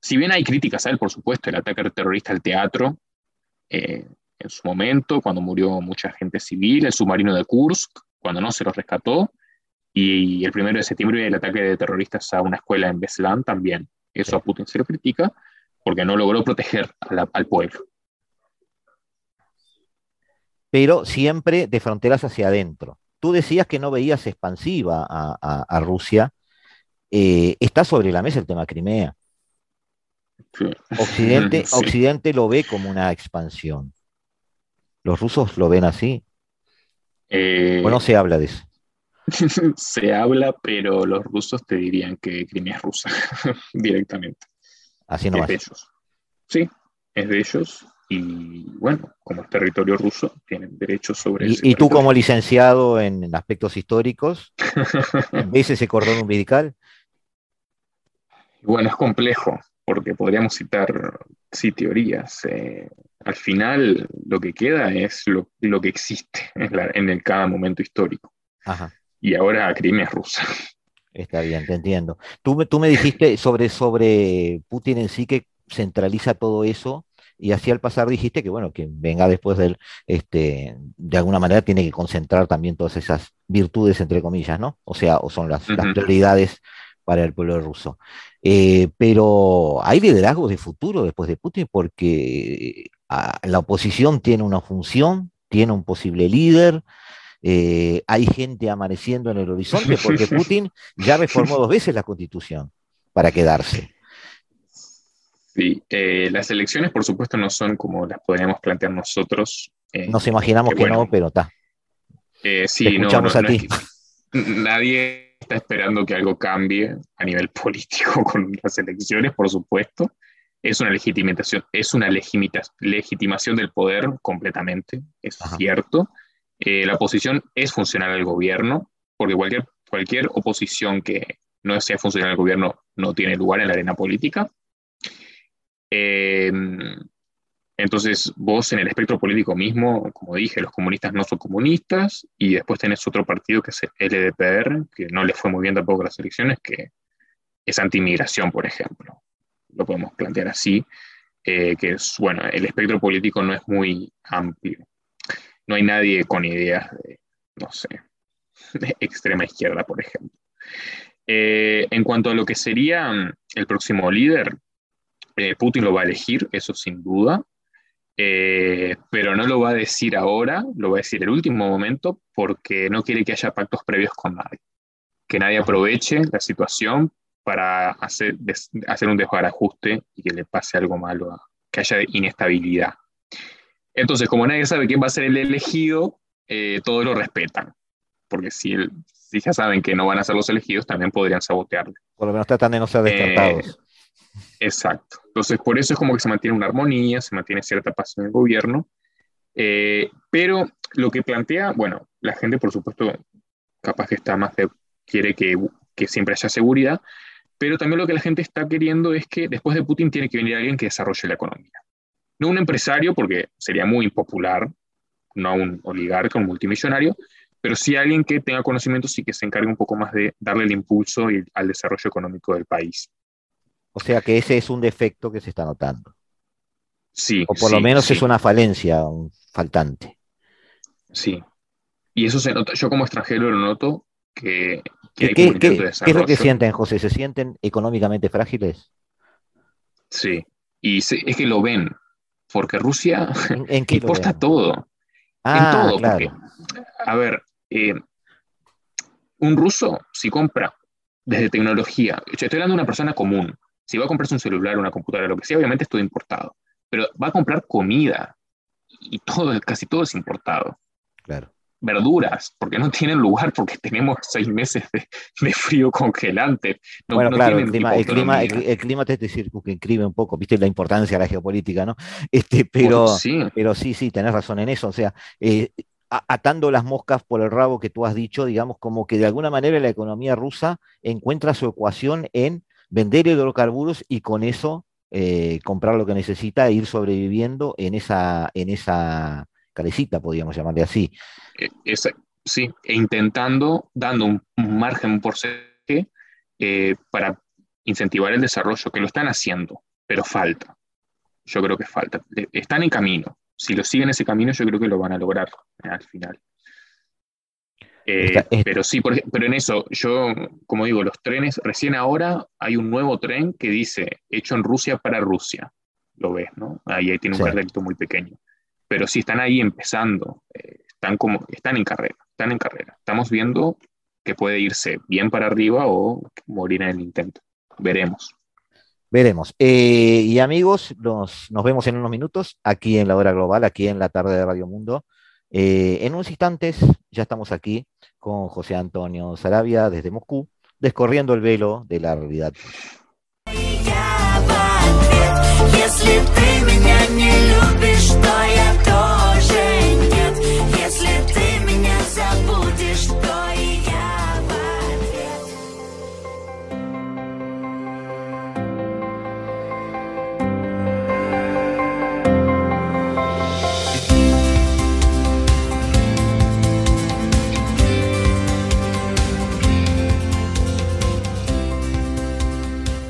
Si bien hay críticas a él, por supuesto, el ataque terrorista al teatro, eh, en su momento, cuando murió mucha gente civil, el submarino de Kursk, cuando no se los rescató, y el primero de septiembre el ataque de terroristas a una escuela en Beslan también. Eso a Putin se lo critica porque no logró proteger al pueblo. Pero siempre de fronteras hacia adentro. Tú decías que no veías expansiva a, Rusia. Eh, está sobre la mesa el tema Crimea. Occidente, Occidente lo ve como una expansión. ¿Los rusos lo ven así? Eh, ¿O no se habla de eso? se habla, pero los rusos te dirían que Crimea es rusa directamente. Así no es de ellos. Sí, es de ellos. Y bueno, como es territorio ruso, tienen derechos sobre ¿Y, ¿y tú como licenciado en aspectos históricos, ves ese cordón umbilical? Bueno, es complejo, porque podríamos citar, sí, teorías. Eh, al final, lo que queda es lo, lo que existe en, en el cada momento histórico. Ajá y ahora Crimea es rusa. Está bien, te entiendo. Tú, tú me dijiste sobre, sobre Putin en sí que centraliza todo eso y así al pasar dijiste que bueno, que venga después de él, este, de alguna manera tiene que concentrar también todas esas virtudes, entre comillas, ¿no? O sea, o son las, prioridades para el pueblo ruso. Eh, pero hay liderazgo de futuro después de Putin porque ah, la oposición tiene una función, tiene un posible líder, eh, hay gente amaneciendo en el horizonte porque Putin ya reformó dos veces la constitución para quedarse. Sí, eh, las elecciones por supuesto no son como las podríamos plantear nosotros. Eh, Nos imaginamos que, no, pero está. sí, no, nadie está esperando que algo cambie a nivel político con las elecciones, por supuesto. Es una legitimación, es una legitimación del poder completamente, es cierto. Eh, la oposición es funcional al gobierno, porque cualquier, cualquier oposición que no sea funcional al gobierno no tiene lugar en la arena política. Em, entonces, vos en el espectro político mismo, como dije, los comunistas no son comunistas, y después tenés otro partido que es el LDPR, que no le fue muy bien tampoco las elecciones, que es anti-inmigración, por ejemplo. Lo podemos plantear así, eh, que es, bueno, el espectro político no es muy amplio no hay nadie con ideas de, no sé, de extrema izquierda, por ejemplo. Eh, en cuanto a lo que sería mm, el próximo líder, eh, Putin lo va a elegir, eso sin duda, eh, pero no lo va a decir ahora, lo va a decir el último momento, porque no quiere que haya pactos previos con nadie. Que nadie aproveche la situación para hacer, hacer un desbarajuste y que le pase algo malo, que haya inestabilidad. Entonces, como nadie sabe quién va a ser el elegido, eh, todos lo respetan. Porque si, si, ya saben que no van a ser los elegidos, también podrían sabotearle. Por lo menos tratan de no ser descartados. Eh, exacto. Entonces, por eso es como que se mantiene una armonía, se mantiene cierta paz en el gobierno. Eh, pero lo que plantea, bueno, la gente, por supuesto, capaz que está más de, quiere que, que siempre haya seguridad, pero también lo que la gente está queriendo es que después de Putin tiene que venir alguien que desarrolle la economía no un empresario, porque sería muy impopular, no un oligarca, un multimillonario, pero sí alguien que tenga conocimientos y que se encargue un poco más de darle el impulso al desarrollo económico del país. O sea que ese es un defecto que se está notando. Sí. O por lo menos es una falencia, un faltante. Sí. Y eso se nota, yo como extranjero lo noto que, que hay ¿Qué, ¿qué es lo que sienten, José? ¿Se sienten económicamente frágiles? Sí. Y es que lo ven, porque Rusia ¿En, importa todo. en ah, todo. a ver, eh, un ruso, si compra desde tecnología, estoy hablando de una persona común, si va a comprarse un celular, una computadora, lo que sea, obviamente es todo importado, pero va a comprar comida y todo, casi todo es importado. Claro. Verduras, porque no tienen lugar, porque tenemos seis meses de, de frío congelante. No, bueno, no claro, el clima, el clima, el, el clima te, te circunscribe un poco, viste la importancia de la geopolítica, ¿no? Este, pero, sí, pero sí, sí, tenés razón en eso. O sea, eh, atando las moscas por el rabo que tú has dicho, digamos, como que de alguna manera la economía rusa encuentra su ecuación en vender hidrocarburos y con eso eh, comprar lo que necesita e ir sobreviviendo en esa, en esa calecita, podríamos llamarle así. esa- sí, e intentando, dando un, un margen, un porcentaje eh, para incentivar el desarrollo, que lo están haciendo, pero falta. Yo creo que falta. Eh, Están en camino. Si lo siguen ese camino, yo creo que lo van a lograr al final. Eh, pero sí, por pero en eso, yo, como digo, los trenes, recién ahora hay un nuevo tren que dice hecho en Rusia para Rusia. Lo ves, ¿no? Ahí, ahí tiene un Sí. cartelito muy pequeño. Pero sí están ahí empezando, eh, están como, están en carrera, están en carrera. Estamos viendo que puede irse bien para arriba o morir en el intento. Veremos. Veremos. Eh, y amigos, nos, nos vemos en unos minutos aquí en la hora global, aquí en la tarde de Radio Mundo. Eh, en unos instantes ya estamos aquí con José Antonio Sarabia desde Moscú, descorriendo el velo de la realidad.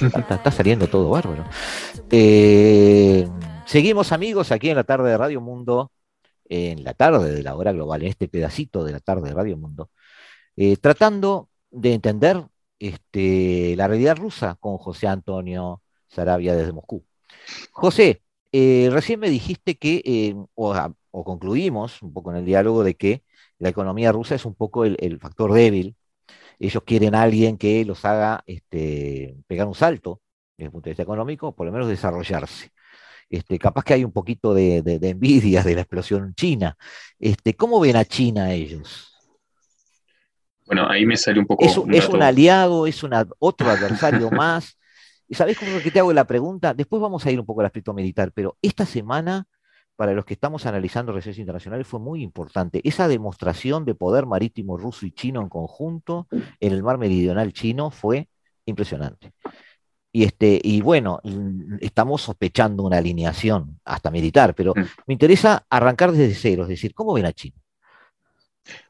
Está, saliendo todo bárbaro. Eh, seguimos amigos aquí en la tarde de Radio Mundo, en la tarde de la hora global, en este pedacito de la tarde de Radio Mundo, eh, tratando de entender este, la realidad rusa con José Antonio Sarabia desde Moscú. José, eh, recién me dijiste que, eh, o, concluimos un poco en el diálogo de que la economía rusa es un poco el factor débil. Ellos quieren a alguien que los haga este, pegar un salto desde el punto de vista económico, por lo menos desarrollarse. Este, capaz que hay un poquito de, de, de envidia de la explosión china. Este, ¿Cómo ven a China ellos? Bueno, ahí me sale un poco. ¿Es, un- un es dato. un aliado? ¿Es una- otro adversario más? ¿Y sabés cómo es que te hago la pregunta? Después vamos a ir un poco al aspecto militar, pero esta semana, para los que estamos analizando relaciones internacionales, fue muy importante. Esa demostración de poder marítimo ruso y chino en conjunto en el mar meridional chino fue impresionante. Y, este, y bueno, mm, estamos sospechando una alineación hasta militar, pero Mm. me interesa arrancar desde cero, es decir, ¿cómo ven a China?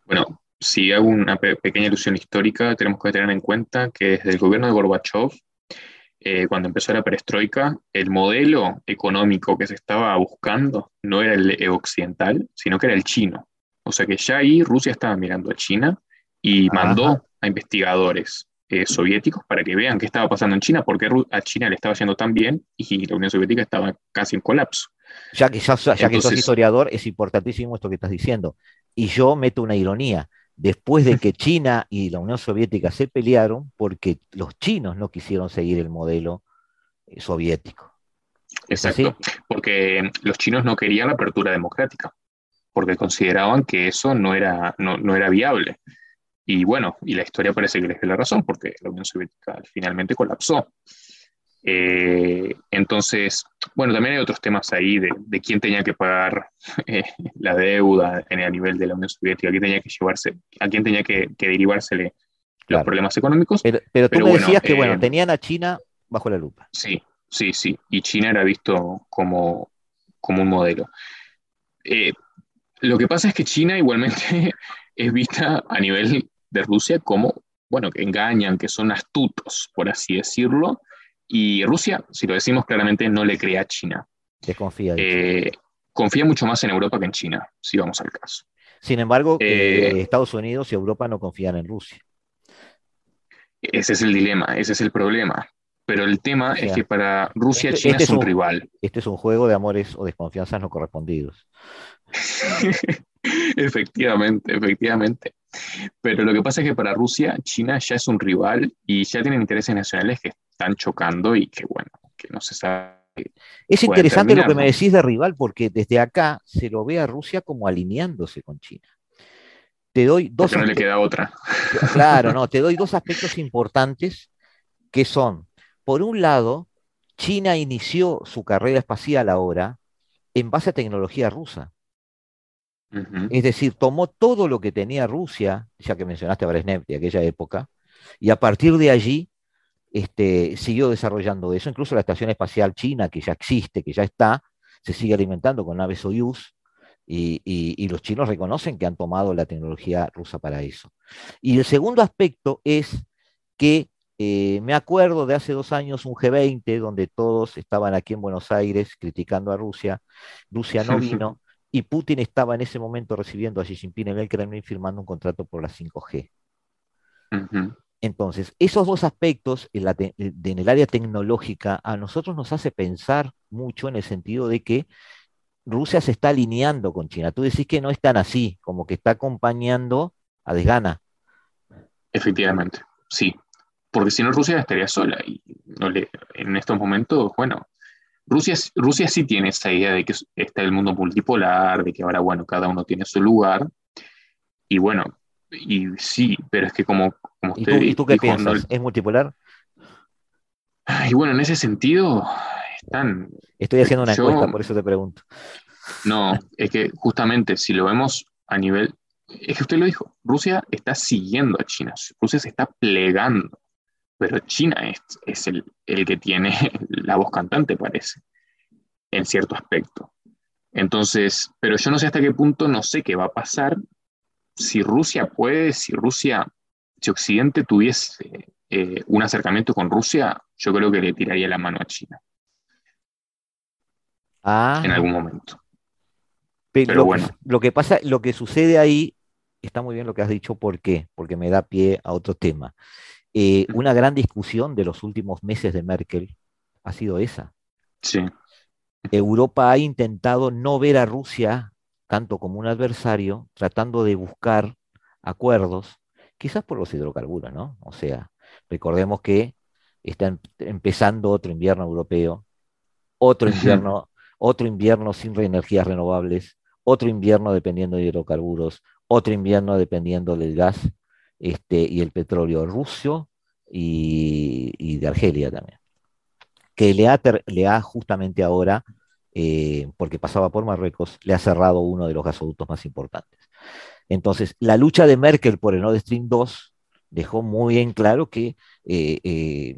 Bueno, si hago una pe- pequeña ilusión histórica, tenemos que tener en cuenta que desde el gobierno de Gorbachev, eh, cuando empezó la perestroika, el modelo económico que se estaba buscando no era el occidental, sino que era el chino. O sea que ya ahí Rusia estaba mirando a China y Ajá. mandó a investigadores eh, soviéticos para que vean qué estaba pasando en China, porque a China le estaba yendo tan bien y la Unión Soviética estaba casi en colapso. Ya que, ya, ya que sos historiador, es importantísimo esto que estás diciendo. Y yo meto una ironía. Después de que China y la Unión Soviética se pelearon, porque los chinos no quisieron seguir el modelo eh, soviético. Exacto, porque los chinos no querían la apertura democrática, porque consideraban que eso no era, no, no era viable. Y bueno, y la historia parece que les dio la razón, porque la Unión Soviética finalmente colapsó. Eh, entonces, bueno, también hay otros temas ahí de, de quién tenía que pagar eh, la deuda en a nivel de la Unión Soviética, a quién tenía que llevarse, a quién tenía que, que derivársele los problemas económicos. Pero, pero tú Pero me bueno, decías que, eh, bueno, tenían a China bajo la lupa. Sí, sí, sí. Y China era visto como, como un modelo. Eh, lo que pasa es que China igualmente es vista a nivel de Rusia como, bueno, que engañan, que son astutos, por así decirlo. Y Rusia, si lo decimos claramente, no le cree a China. Desconfía. Eh, confía mucho más en Europa que en China, si vamos al caso. Sin embargo, eh, eh, Estados Unidos y Europa no confían en Rusia. Ese es el dilema, ese es el problema. Pero el tema O sea, es que para Rusia este- China este es es un un- rival. Este es un juego de amores o desconfianzas no correspondidos. Efectivamente, efectivamente. Pero lo que pasa es que para Rusia, China ya es un rival y ya tienen intereses nacionales que están chocando y que, bueno, que no se sabe. Es interesante lo que me decís de rival, porque desde acá se lo ve a Rusia como alineándose con China. Te doy dos no le queda otra. Claro, no, te doy dos aspectos importantes que son, por un lado, China inició su carrera espacial ahora en base a tecnología rusa. Es decir, tomó todo lo que tenía Rusia, ya que mencionaste a Brezhnev de aquella época, y a partir de allí este, siguió desarrollando eso. Incluso la estación espacial china, que ya existe, que ya está, se sigue alimentando con naves Soyuz, y, y- y los chinos reconocen que han tomado la tecnología rusa para eso. Y el segundo aspecto es que eh, me acuerdo de hace dos años un G20 donde todos estaban aquí en Buenos Aires criticando a Rusia. Rusia no vino y Putin estaba en ese momento recibiendo a Xi Jinping en el Kremlin firmando un contrato por la 5G. Ujú. Entonces, esos dos aspectos en, la te- de- en el área tecnológica a nosotros nos hace pensar mucho en el sentido de que Rusia se está alineando con China. Tú decís que no es tan así, como que está acompañando a desgana. Efectivamente, sí. Porque si no, Rusia estaría sola. Y no le, en estos momentos, bueno, Rusia, Rusia sí tiene esa idea de que está el mundo multipolar, de que ahora, bueno, cada uno tiene su lugar. Y bueno, y sí, pero es que como, como ¿Y usted tú, y tú qué dijo, no- piensas? ¿Es multipolar? y bueno, en ese sentido, están, Estoy haciendo una Yo- encuesta, por eso te pregunto. No, es que justamente si lo vemos a nivel, es que usted lo dijo, Rusia está siguiendo a China, Rusia se está plegando, pero China es, es el, el que tiene la voz cantante, parece, en cierto aspecto. Entonces, pero yo no sé hasta qué punto, no sé qué va a pasar si Rusia puede, si Rusia, si Occidente tuviese eh, un acercamiento con Rusia, yo creo que le tiraría la mano a China Ah, en algún momento. Pe- Pero lo, bueno. lo que pasa, lo que sucede ahí, está muy bien lo que has dicho, ¿por qué? Porque me da pie a otro tema. Eh, una gran discusión de los últimos meses de Merkel ha sido esa. Sí. Europa ha intentado no ver a Rusia tanto como un adversario, tratando de buscar acuerdos, quizás por los hidrocarburos, ¿no? O sea, recordemos que está em- empezando otro invierno europeo, otro invierno, otro invierno sin energías renovables, otro invierno dependiendo de hidrocarburos, otro invierno dependiendo del gas este, y el petróleo ruso y, de Argelia también, que le ha, le ha justamente ahora, eh, porque pasaba por Marruecos, le ha cerrado uno de los gasoductos más importantes. Entonces, la lucha de Merkel por el Nord Stream 2 dejó muy en claro que eh, eh,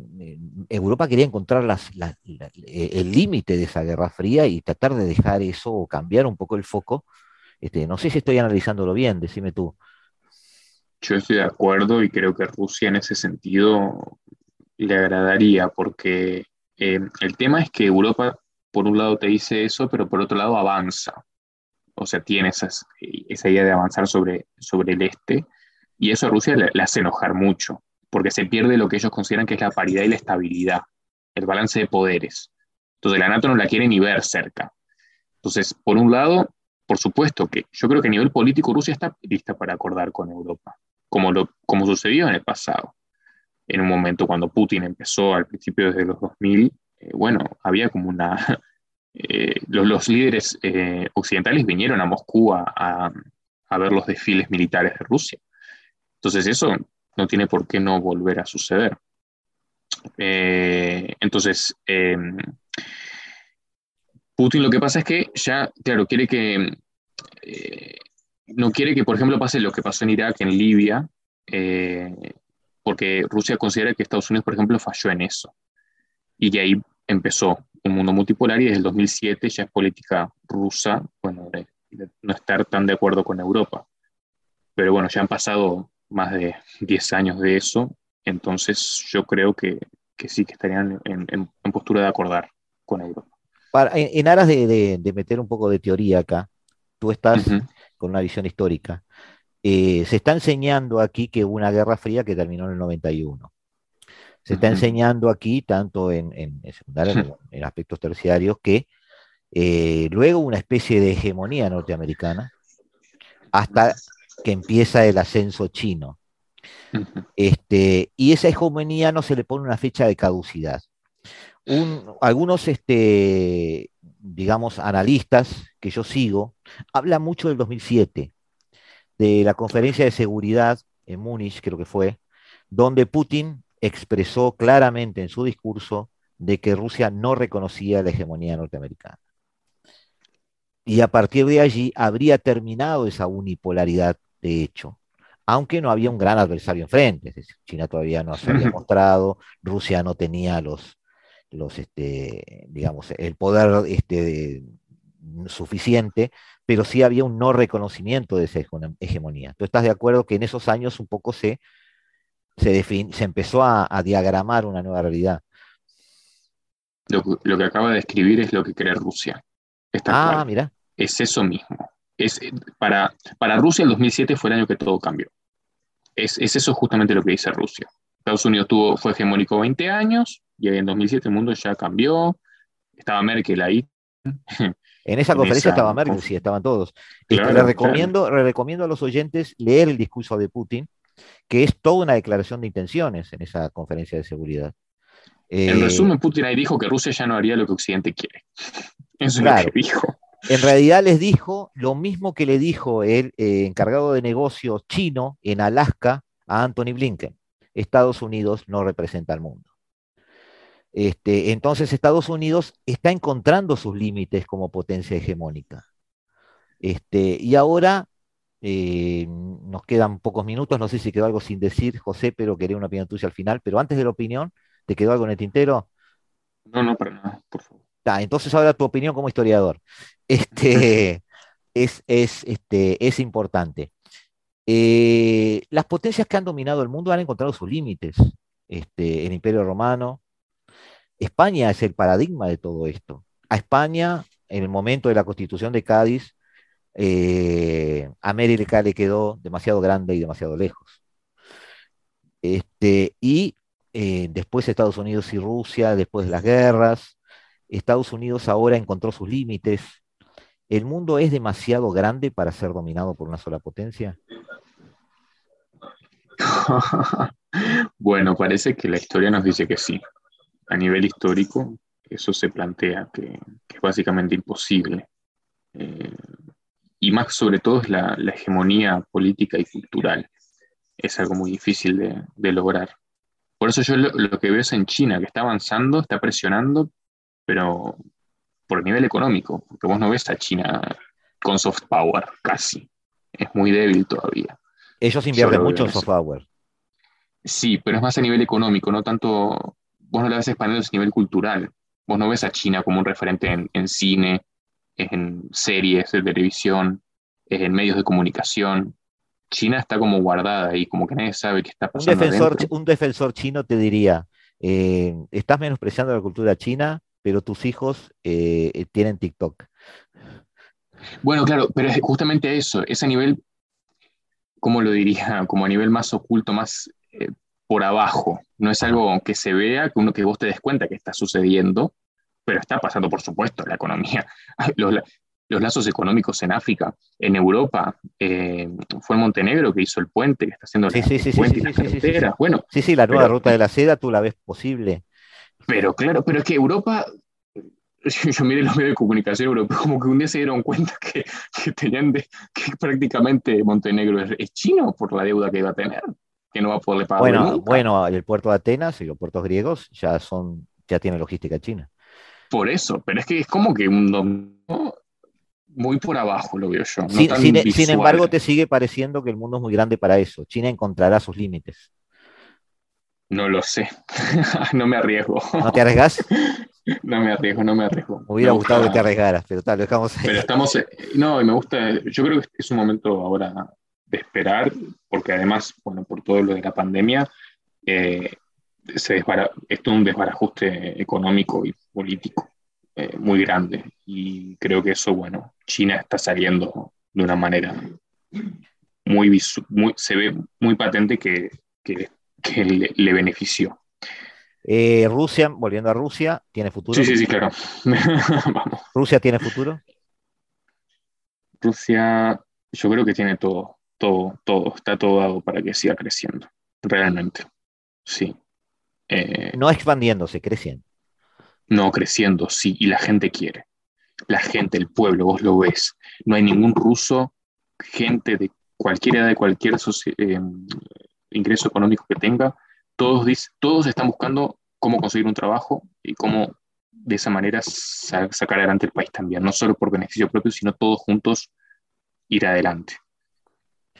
Europa quería encontrar el límite de esa guerra fría y tratar de dejar eso o cambiar un poco el foco. Este, no sé si estoy analizándolo bien, decime tú. Yo estoy de acuerdo y creo que Rusia en ese sentido le agradaría, porque eh, el tema es que Europa, por un lado, te dice eso, pero por otro lado avanza. O sea, tiene esas, esa idea de avanzar sobre, sobre el este, y eso a Rusia le, le hace enojar mucho, porque se pierde lo que ellos consideran que es la paridad y la estabilidad, el balance de poderes. Entonces la NATO no la quiere ni ver cerca. Entonces, por un lado, por supuesto que yo creo que a nivel político Rusia está lista para acordar con Europa como, lo, como sucedió en el pasado. En un momento cuando Putin empezó al principio desde los 2000, eh, bueno, había como una... Eh, los, los, líderes eh, occidentales vinieron a Moscú a, a, ver los desfiles militares de Rusia. Entonces eso no tiene por qué no volver a suceder. Eh, Entonces, eh, Putin lo que pasa es que ya, claro, quiere que, no quiere que, por ejemplo, pase lo que pasó en Irak, en Libia, eh, porque Rusia considera que Estados Unidos, por ejemplo, falló en eso. Y de ahí empezó un mundo multipolar y desde el 2007 ya es política rusa, bueno, de, de no estar tan de acuerdo con Europa. Pero bueno, ya han pasado más de 10 años de eso, entonces yo creo que, que sí, que estarían en, en- en postura de acordar con Europa. Para- en, en aras de, de- de meter un poco de teoría acá, tú estás. Con una visión histórica. Eh, se está enseñando aquí que hubo una guerra fría que terminó en el 91. Se está enseñando aquí, tanto en, en, en secundaria como en aspectos terciarios, que eh, luego una especie de hegemonía norteamericana hasta que empieza el ascenso chino. Este, y esa hegemonía no se le pone una fecha de caducidad. Un- algunos, este, digamos, analistas que yo sigo, hablan mucho del 2007, de la conferencia de seguridad en Múnich, creo que fue, donde Putin expresó claramente en su discurso de que Rusia no reconocía la hegemonía norteamericana. Y a partir de allí habría terminado esa unipolaridad de hecho aunque no había un gran adversario enfrente. Es decir, China todavía no se había mostrado, Rusia no tenía los, los este, digamos, el poder este, suficiente, pero sí había un no reconocimiento de esa hege- hegemonía. ¿Tú estás de acuerdo que en esos años un poco se, se, se empezó a, a diagramar una nueva realidad? Lo, que- lo que acaba de escribir es lo que cree Rusia. Está Ah, claro. mira, Es eso mismo. Es, para, para Rusia el 2007 fue el año que todo cambió. Es, es eso justamente lo que dice Rusia. Estados Unidos tuvo, fue hegemónico 20 años y en 2007 el mundo ya cambió. Estaba Merkel ahí. en esa en conferencia esa estaba Merkel, sí, estaban todos. Este, Claro, le, recomiendo, le recomiendo a los oyentes leer el discurso de Putin, que es toda una declaración de intenciones en esa conferencia de seguridad. En Eh, resumen, Putin ahí dijo que Rusia ya no haría lo que Occidente quiere. Eso es lo que dijo. En realidad les dijo lo mismo que le dijo el eh, encargado de negocios chino en Alaska a Anthony Blinken. Estados Unidos no representa al mundo. Este, entonces Estados Unidos está encontrando sus límites como potencia hegemónica. Este, y ahora eh, nos quedan pocos minutos, no sé si quedó algo sin decir, José, pero quería una opinión tuya al final. Pero antes de la opinión, ¿te quedó algo en el tintero? No, no, para nada, por favor. Ta, entonces ahora tu opinión como historiador. Este, es, es, este, es importante. Eh, las potencias que han dominado el mundo han encontrado sus límites. Este, el Imperio Romano. España es el paradigma de todo esto. A España, en el momento de la constitución de Cádiz, eh, América le quedó demasiado grande y demasiado lejos. Este, y eh, después Estados Unidos y Rusia, después de las guerras, Estados Unidos ahora encontró sus límites. ¿El mundo es demasiado grande para ser dominado por una sola potencia? bueno, parece que la historia nos dice que sí. A nivel histórico, eso se plantea que, que es básicamente imposible. Eh, y más sobre todo es la, la hegemonía política y cultural. Es algo muy difícil de, de lograr. Por eso yo lo, lo que veo es en China, que está avanzando, está presionando, pero por nivel económico, porque vos no ves a China con soft power, casi. Es muy débil todavía. Ellos invierten mucho en soft power. Sí, pero es más a nivel económico, no tanto, vos no la ves expandiendo a nivel cultural. Vos no ves a China como un referente en, en cine, en series de televisión, en medios de comunicación. China está como guardada ahí, como que nadie sabe qué está Un pasando defensor, adentro. un defensor chino te diría, eh, estás menospreciando la cultura china, pero tus hijos eh, eh, tienen TikTok. Bueno, claro, pero es justamente eso, es a nivel, ¿cómo lo diría? Como a nivel más oculto, más por abajo. No es algo que se vea, que uno que vos te des cuenta que está sucediendo, pero está pasando, por supuesto, la economía. Los, los lazos económicos en África, en Europa, eh, fue Montenegro que hizo el puente, que está haciendo el puente sí, y las sí, sí, sí, sí. carreteras. Bueno, Sí, sí, la nueva Pero- ruta de la seda, tú la ves posible. pero claro, pero es que Europa, yo miré los medios de comunicación europeos, como que un día se dieron cuenta que, que tenían de, que prácticamente Montenegro es, es chino por la deuda que iba a tener, que no va a poderle pagar Bueno, nunca. bueno, el puerto de Atenas y los puertos griegos ya son ya tiene logística china. Por eso, pero es que es como que un dominó muy por abajo, lo veo yo. no Sin, tan sin- sin visual. embargo, te sigue pareciendo que el mundo es muy grande para eso. China encontrará sus límites. No lo sé. no me arriesgo. ¿No te arriesgas? no me arriesgo, no me arriesgo. Me hubiera Me gustado que te arriesgaras, pero tal, lo dejamos ahí. Pero estamos, no, y me gusta, yo creo que es un momento ahora de esperar, porque además, bueno, por todo lo de la pandemia, eh, se desbara- esto es un desbarajuste económico y político eh, muy grande. Y creo que eso, bueno, China está saliendo de una manera muy, visu- muy se ve muy patente que, que, que le, le benefició. Eh, Rusia, volviendo a Rusia, ¿tiene futuro? Sí, sí, sí, claro. Vamos. ¿Rusia tiene futuro? Rusia, yo creo que tiene todo, todo, todo, está todo dado para que siga creciendo, realmente. Sí. Eh, No expandiéndose, creciendo. no creciendo, sí, y la gente quiere. La gente, el pueblo, vos lo ves. No hay ningún ruso, gente de cualquier edad, de cualquier eh, ingreso económico que tenga, todos, dic- todos están buscando cómo conseguir un trabajo y cómo de esa manera sa- sacar adelante el país también, no solo por beneficio propio, sino todos juntos ir adelante.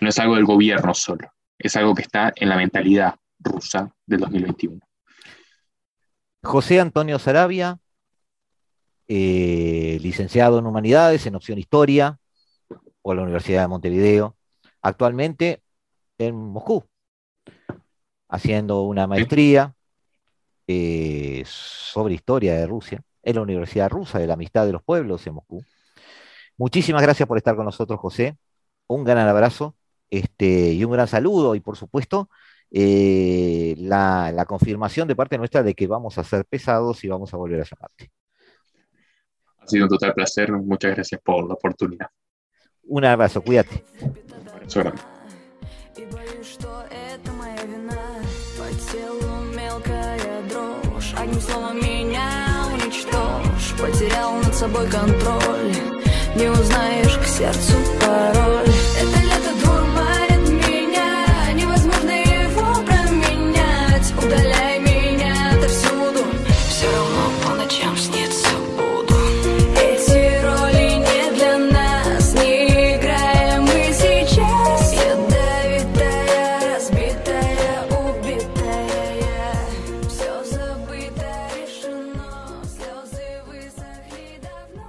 No es algo del gobierno solo, es algo que está en la mentalidad rusa del 2021. José Antonio Sarabia, eh, licenciado en Humanidades, en opción Historia, por la Universidad de Montevideo, actualmente en Moscú, haciendo una maestría eh, sobre historia de Rusia, en la Universidad Rusa de la Amistad de los Pueblos en Moscú. Muchísimas gracias por estar con nosotros, José. Un gran abrazo este, y un gran saludo, y por supuesto, eh, la, la confirmación de parte nuestra de que vamos a ser pesados y vamos a volver a llamarte. Ha sido un total placer, muchas gracias por la oportunidad. Un abrazo, cuídate. Un abrazo grande. И боюсь, что это моя вина По телу мелкая дрожь Одним словом меня уничтожь Потерял над собой контроль Не узнаешь к сердцу пароль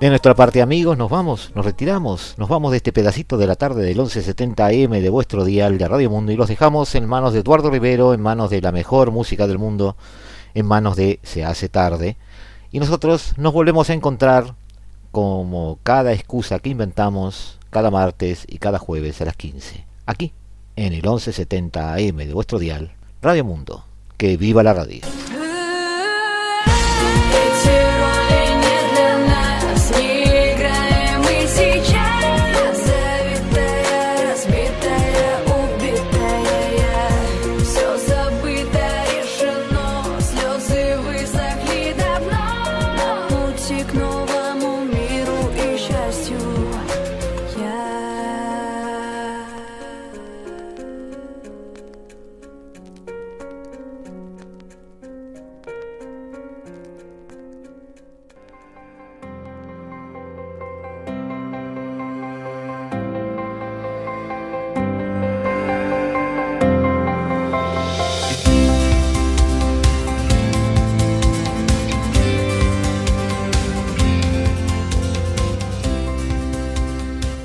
De nuestra parte, amigos, nos vamos, nos retiramos, nos vamos de este pedacito de la tarde del 1170 AM de vuestro dial de Radio Mundo y los dejamos en manos de Eduardo Rivero, en manos de la mejor música del mundo, en manos de Se hace tarde. Y nosotros nos volvemos a encontrar como cada excusa que inventamos cada martes y cada jueves a las 15, aquí, en el 1170 AM de vuestro dial, Radio Mundo. Que viva la radio.